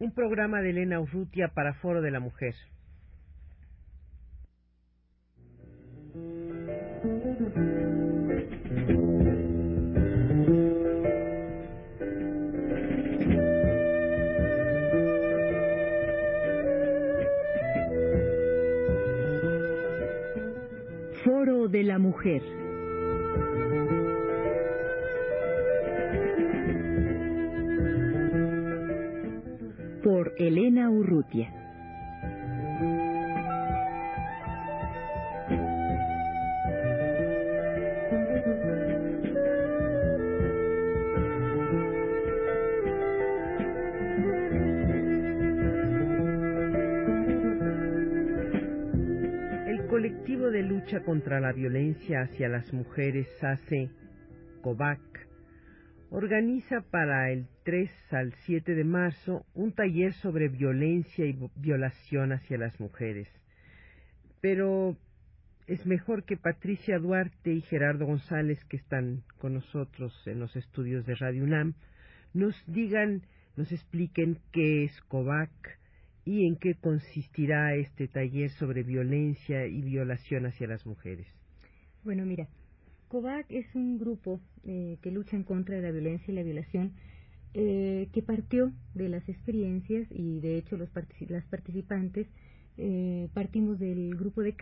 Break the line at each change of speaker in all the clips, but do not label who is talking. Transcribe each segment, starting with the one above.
un programa de Elena Urrutia para Foro de la Mujer.
Elena Urrutia.
El colectivo de lucha contra la violencia hacia las mujeres SACE, COVAC, organiza para el 3 al 7 de marzo un taller sobre violencia y violación hacia las mujeres. Pero es mejor que Patricia Duarte y Gerardo González, que están con nosotros en los estudios de Radio UNAM, nos digan, nos expliquen qué es COVAC y en qué consistirá este taller sobre violencia y violación hacia las mujeres.
Bueno, mira, COVAC es un grupo eh, que lucha en contra de la violencia y la violación eh, que partió de las experiencias y de hecho los las participantes eh, partimos del grupo de.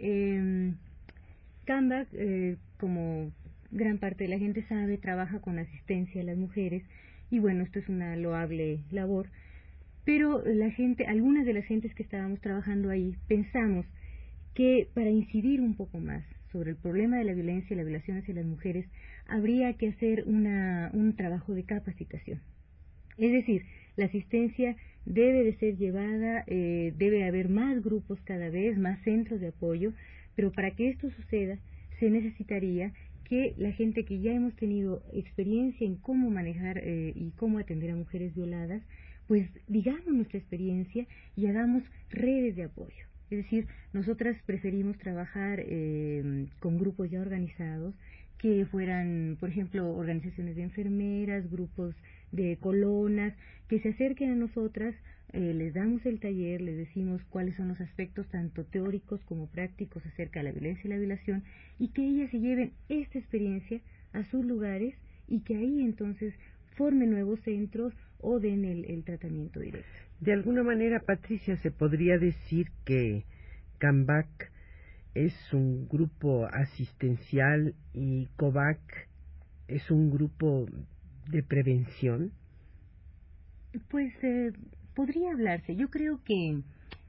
Eh, CAMBAC, eh, como gran parte de la gente sabe, trabaja con asistencia a las mujeres y bueno, esto es una loable labor, pero la gente, algunas de las gentes que estábamos trabajando ahí pensamos que para incidir un poco más sobre el problema de la violencia y la violación hacia las mujeres, habría que hacer una, un trabajo de capacitación. Es decir, la asistencia debe de ser llevada, eh, debe haber más grupos cada vez, más centros de apoyo, pero para que esto suceda se necesitaría que la gente que ya hemos tenido experiencia en cómo manejar eh, y cómo atender a mujeres violadas, pues digamos nuestra experiencia y hagamos redes de apoyo. Es decir, nosotras preferimos trabajar eh, con grupos ya organizados que fueran, por ejemplo, organizaciones de enfermeras, grupos de colonas, que se acerquen a nosotras, eh, les damos el taller, les decimos cuáles son los aspectos tanto teóricos como prácticos acerca de la violencia y la violación, y que ellas se lleven esta experiencia a sus lugares y que ahí entonces formen nuevos centros o den el tratamiento directo.
De alguna manera, Patricia, se podría decir que CAMBAC es un grupo asistencial y COVAC es un grupo de prevención.
Pues eh, podría hablarse. Yo creo que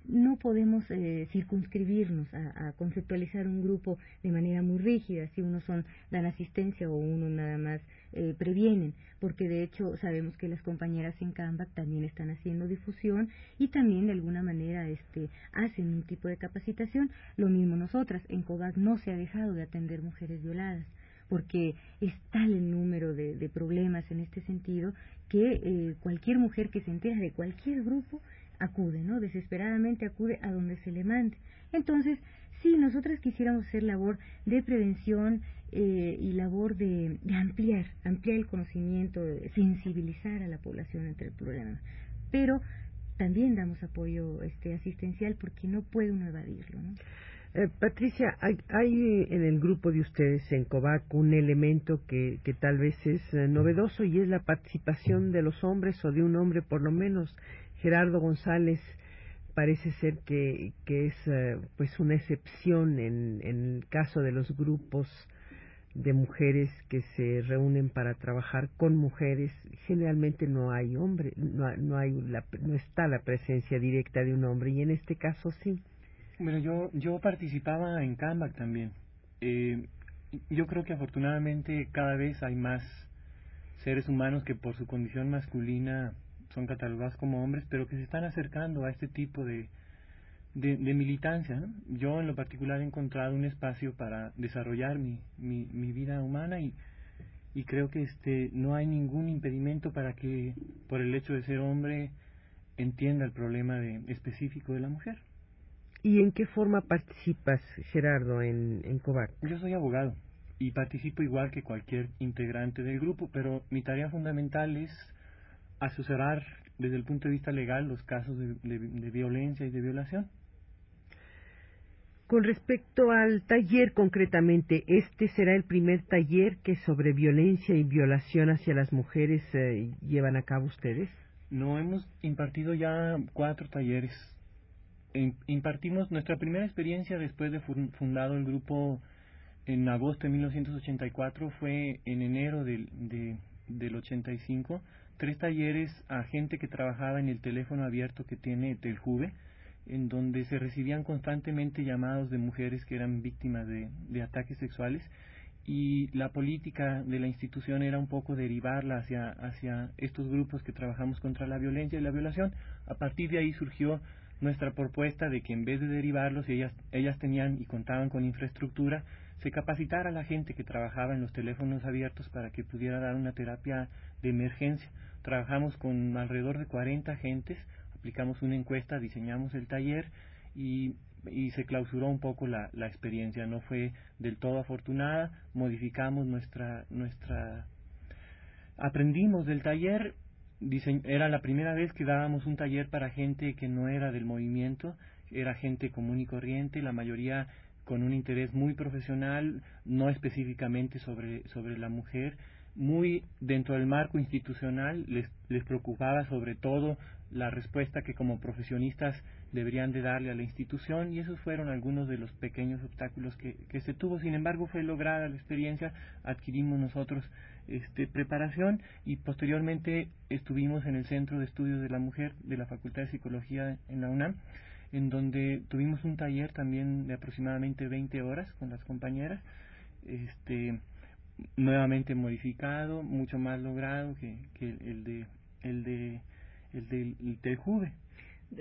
no podemos eh, circunscribirnos a, conceptualizar un grupo de manera muy rígida, si uno son dan asistencia o uno nada más eh, previenen, porque de hecho sabemos que las compañeras en Canvac también están haciendo difusión y también de alguna manera este hacen un tipo de capacitación. Lo mismo nosotras, en COVAC no se ha dejado de atender mujeres violadas porque es tal el número de, de problemas en este sentido que eh, cualquier mujer que se entera de cualquier grupo acude, ¿no? Desesperadamente acude a donde se le mande. Entonces, sí, nosotras quisiéramos hacer labor de prevención eh, y labor de, ampliar, ampliar el conocimiento, sensibilizar a la población entre el problema. Pero también damos apoyo este asistencial porque no puede uno evadirlo, ¿no?
Eh, Patricia, hay, hay, en el grupo de ustedes en COVAC un elemento que, que tal vez es eh, novedoso y es la participación de los hombres o de un hombre por lo menos. Gerardo González parece ser que, es eh, pues una excepción en, en el caso de los grupos de mujeres que se reúnen para trabajar con mujeres generalmente no hay hombre no, no hay la, no está la presencia directa de un hombre y en este caso sí
bueno, yo, yo participaba en CAMBAC también. Eh, yo creo que afortunadamente cada vez hay más seres humanos que por su condición masculina son catalogados como hombres, pero que se están acercando a este tipo de, de, de militancia. ¿no? Yo en lo particular he encontrado un espacio para desarrollar mi, mi, mi vida humana y, y creo que este no hay ningún impedimento para que por el hecho de ser hombre entienda el problema de, específico de la mujer.
¿Y en qué forma participas, Gerardo, en, en COVAC?
Yo soy abogado y participo igual que cualquier integrante del grupo, pero mi tarea fundamental es asesorar desde el punto de vista legal los casos de violencia y de violación.
Con respecto al taller concretamente, ¿este será el primer taller que sobre violencia y violación hacia las mujeres eh, llevan a cabo ustedes?
No, hemos impartido ya cuatro talleres. Impartimos nuestra primera experiencia después de fundado el grupo en agosto de 1984, fue en enero del, de, del 85, tres talleres a gente que trabajaba en el teléfono abierto que tiene Teljuve en donde se recibían constantemente llamados de mujeres que eran víctimas de, ataques sexuales y la política de la institución era un poco derivarla hacia, estos grupos que trabajamos contra la violencia y la violación. A partir de ahí surgió nuestra propuesta de que en vez de derivarlos, ellas, ellas tenían y contaban con infraestructura, se capacitara a la gente que trabajaba en los teléfonos abiertos para que pudiera dar una terapia de emergencia. Trabajamos con alrededor de 40 agentes, aplicamos una encuesta, diseñamos el taller y, y se clausuró un poco la, la, experiencia. No fue del todo afortunada, modificamos nuestra, nuestra, aprendimos del taller, era la primera vez que dábamos un taller para gente que no era del movimiento, era gente común y corriente, la mayoría con un interés muy profesional, no específicamente sobre, sobre la mujer, muy dentro del marco institucional, les, les preocupaba sobre todo la respuesta que como profesionistas deberían de darle a la institución y esos fueron algunos de los pequeños obstáculos que, que se tuvo. Sin embargo, fue lograda la experiencia, adquirimos nosotros este, preparación y posteriormente estuvimos en el Centro de Estudios de la Mujer de la Facultad de Psicología en la UNAM, en donde tuvimos un taller también de aproximadamente 20 horas con las compañeras, este, nuevamente modificado, mucho más logrado que, que el de el de el del, Juve.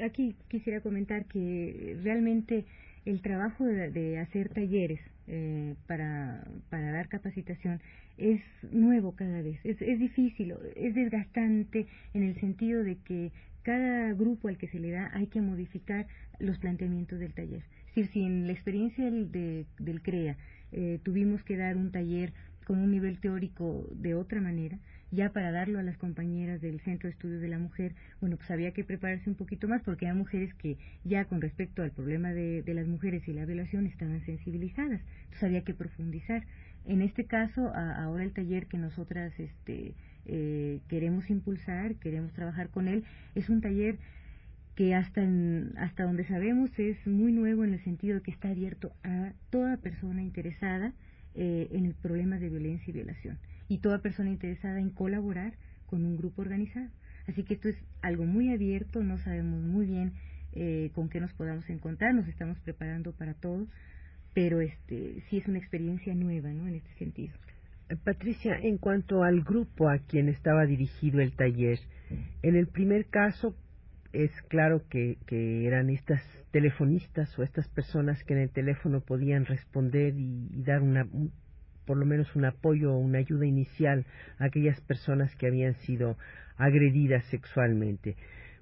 Aquí quisiera comentar que realmente el trabajo de, hacer talleres eh, para, para dar capacitación es nuevo cada vez, es, es difícil, es desgastante en el sentido de que cada grupo al que se le da hay que modificar los planteamientos del taller. Es decir, si en la experiencia del, del CREA eh, tuvimos que dar un taller con un nivel teórico de otra manera, ya para darlo a las compañeras del Centro de Estudios de la Mujer, bueno, pues había que prepararse un poquito más porque hay mujeres que ya con respecto al problema de, las mujeres y la violación estaban sensibilizadas, entonces había que profundizar. En este caso, ahora el taller que nosotras este, eh, queremos impulsar, queremos trabajar con él, es un taller que hasta, hasta donde sabemos es muy nuevo en el sentido de que está abierto a toda persona interesada eh, en el problema de violencia y violación y toda persona interesada en colaborar con un grupo organizado. Así que esto es algo muy abierto, no sabemos muy bien eh, con qué nos podamos encontrar, nos estamos preparando para todo, pero este sí es una experiencia nueva, ¿no? En este sentido.
Eh, Patricia, en cuanto al grupo a quien estaba dirigido el taller, en el primer caso es claro que, que eran estas telefonistas o estas personas que en el teléfono podían responder y, y dar una, por lo menos un apoyo o una ayuda inicial a aquellas personas que habían sido agredidas sexualmente.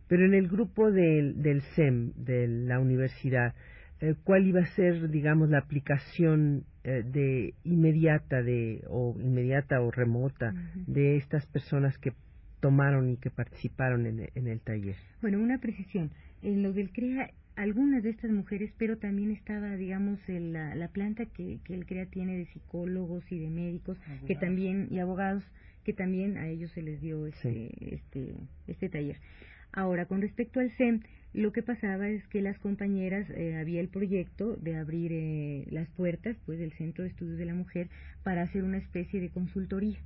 Pero en el grupo del, del SEM, de la universidad, eh, ¿cuál iba a ser, digamos, la aplicación eh, de inmediata de, o inmediata o remota de estas personas que tomaron y que participaron en, en el taller?
Bueno, una precisión. En lo del CREA algunas de estas mujeres, pero también estaba, digamos, la, la, planta que, que el CREA tiene de psicólogos y de médicos, que también, y abogados, que también a ellos se les dio este, este, este taller. Ahora, con respecto al SEM, lo que pasaba es que las compañeras, eh, había el proyecto de abrir eh, las puertas, pues, del Centro de Estudios de la Mujer para hacer una especie de consultoría.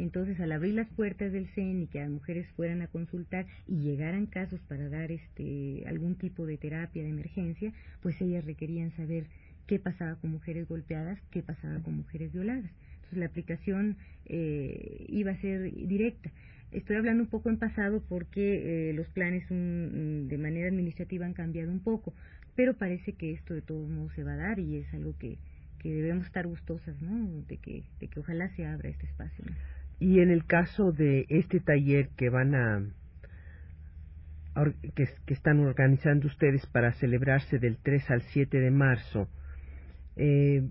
Entonces, al abrir las puertas del CEN y que las mujeres fueran a consultar y llegaran casos para dar este algún tipo de terapia de emergencia, pues ellas requerían saber qué pasaba con mujeres golpeadas, qué pasaba con mujeres violadas. Entonces, la aplicación eh, iba a ser directa. Estoy hablando un poco en pasado porque eh, los planes de manera administrativa han cambiado un poco, pero parece que esto de todos modos se va a dar y es algo que, que debemos estar gustosas, ¿no? De que, de que ojalá se abra este espacio.
Y en el caso de este taller que van a que, están organizando ustedes para celebrarse del 3 al 7 de marzo, eh,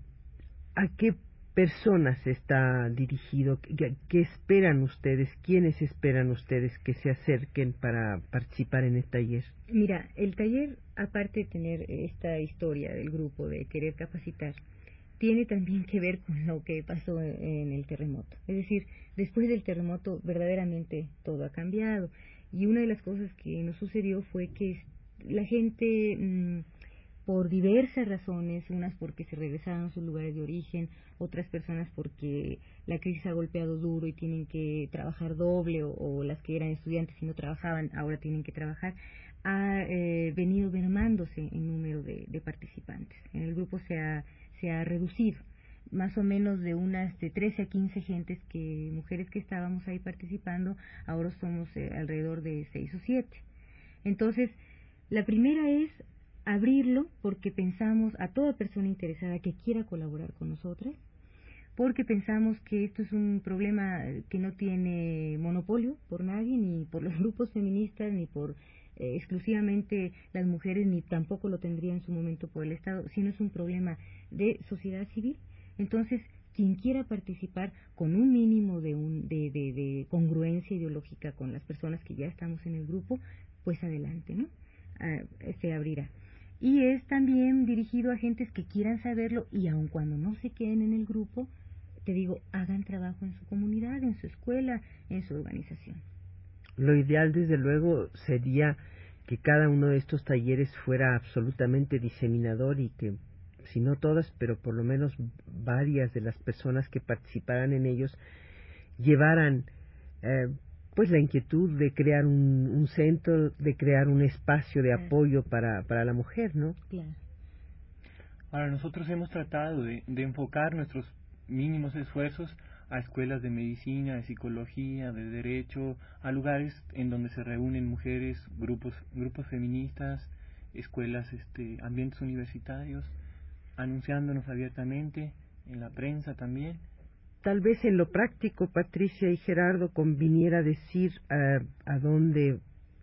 ¿a qué personas está dirigido? ¿Qué, esperan ustedes? ¿Quiénes esperan ustedes que se acerquen para participar en el taller?
Mira, el taller, aparte de tener esta historia del grupo de querer capacitar, tiene también que ver con lo que pasó en el terremoto. Es decir, después del terremoto verdaderamente todo ha cambiado. Y una de las cosas que nos sucedió fue que la gente... Mm, por diversas razones, unas porque se regresaron a sus lugares de origen, otras personas porque la crisis ha golpeado duro y tienen que trabajar doble, o, las que eran estudiantes y no trabajaban ahora tienen que trabajar, ha eh, venido mermándose en número de, participantes. En el grupo se ha, se ha reducido más o menos de unas de 13 a 15 gentes que mujeres que estábamos ahí participando, ahora somos eh, alrededor de 6 o 7. Entonces, la primera es abrirlo porque pensamos a toda persona interesada que quiera colaborar con nosotras, porque pensamos que esto es un problema que no tiene monopolio por nadie, ni por los grupos feministas, ni por eh, exclusivamente las mujeres, ni tampoco lo tendría en su momento por el Estado, sino es un problema de sociedad civil. Entonces, quien quiera participar con un mínimo de, un, de, de, de congruencia ideológica con las personas que ya estamos en el grupo, pues adelante, ¿no? Ah, se abrirá y es también dirigido a gentes que quieran saberlo y aun cuando no se queden en el grupo, te digo, hagan trabajo en su comunidad, en su escuela, en su organización.
Lo ideal, desde luego, sería que cada uno de estos talleres fuera absolutamente diseminador y que, si no todas, pero por lo menos varias de las personas que participaran en ellos llevaran eh, pues la inquietud de crear un, centro, de crear un espacio de apoyo para, para la mujer, ¿no?
Claro.
Ahora, nosotros hemos tratado de, de enfocar nuestros mínimos esfuerzos a escuelas de medicina, de psicología, de derecho, a lugares en donde se reúnen mujeres, grupos, grupos feministas, escuelas, este, ambientes universitarios, anunciándonos abiertamente en la prensa también
tal vez en lo práctico, Patricia y Gerardo, conviniera decir eh, a dónde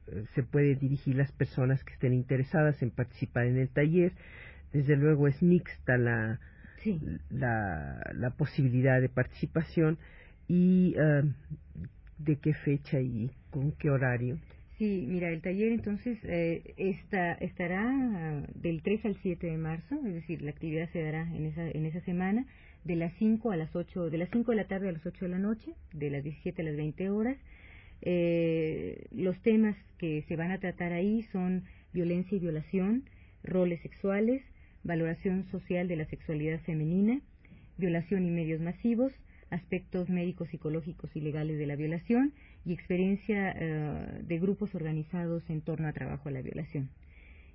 eh, se puede dirigir las personas que estén interesadas en participar en el taller. Desde luego es mixta la, la, la, posibilidad de participación y eh, de qué fecha y con qué horario.
Sí, mira, el taller entonces está, estará del 3 al 7 de marzo, es decir, la actividad se dará en esa, en esa semana de las 5 a las 8, de las 5 de la tarde a las 8 de la noche, de las 17 a las 20 horas. Eh, los temas que se van a tratar ahí son violencia y violación, roles sexuales, valoración social de la sexualidad femenina, violación y medios masivos, aspectos médicos, psicológicos y legales de la violación y experiencia eh, de grupos organizados en torno a trabajo a la violación.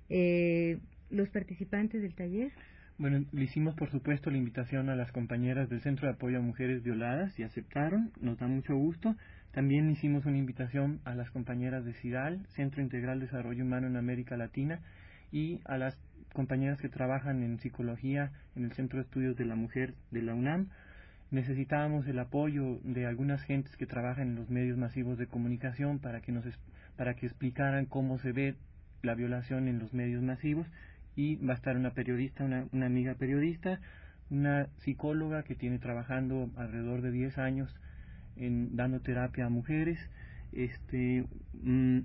Eh, los participantes del taller
bueno, le hicimos por supuesto la invitación a las compañeras del Centro de Apoyo a Mujeres Violadas y aceptaron, nos da mucho gusto. También hicimos una invitación a las compañeras de CIDAL, Centro Integral de Desarrollo Humano en América Latina, y a las compañeras que trabajan en psicología en el Centro de Estudios de la Mujer de la UNAM. Necesitábamos el apoyo de algunas gentes que trabajan en los medios masivos de comunicación para que nos para que explicaran cómo se ve la violación en los medios masivos y va a estar una periodista, una, una amiga periodista, una psicóloga que tiene trabajando alrededor de 10 años en dando terapia a mujeres, este mm,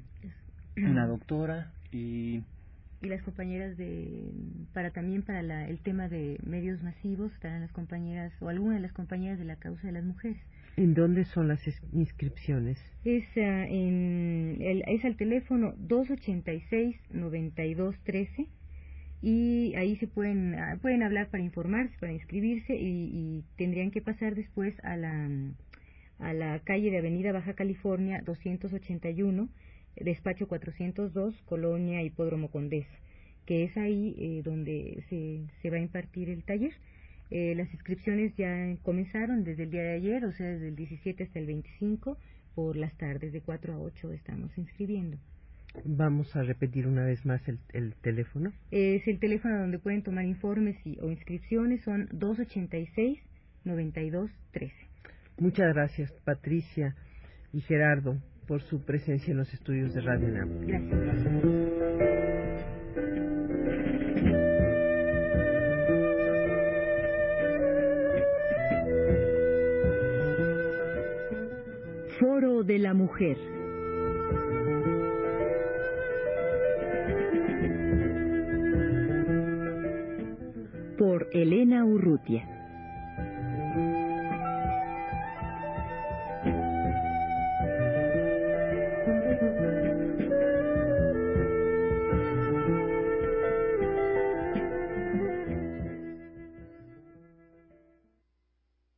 una doctora y
y las compañeras de para también para la, el tema de medios masivos estarán las compañeras o algunas de las compañeras de la causa de las mujeres.
¿En dónde son las inscripciones?
Es, en el, es al teléfono 286 9213 y ahí se pueden ah, pueden hablar para informarse, para inscribirse y, tendrían que pasar después a la a la calle de Avenida Baja California 281, despacho 402, Colonia Hipódromo Condés, que es ahí eh, donde se, se va a impartir el taller. Eh, las inscripciones ya comenzaron desde el día de ayer, o sea, desde el 17 hasta el 25, por las tardes de 4 a 8 estamos inscribiendo.
Vamos a repetir una vez más el, el teléfono.
Es el teléfono donde pueden tomar informes y, o inscripciones, son 286-9213.
Muchas gracias, Patricia y Gerardo, por su presencia en los estudios de Radio NAM.
Gracias.
Foro de la Mujer. Por Elena Urrutia.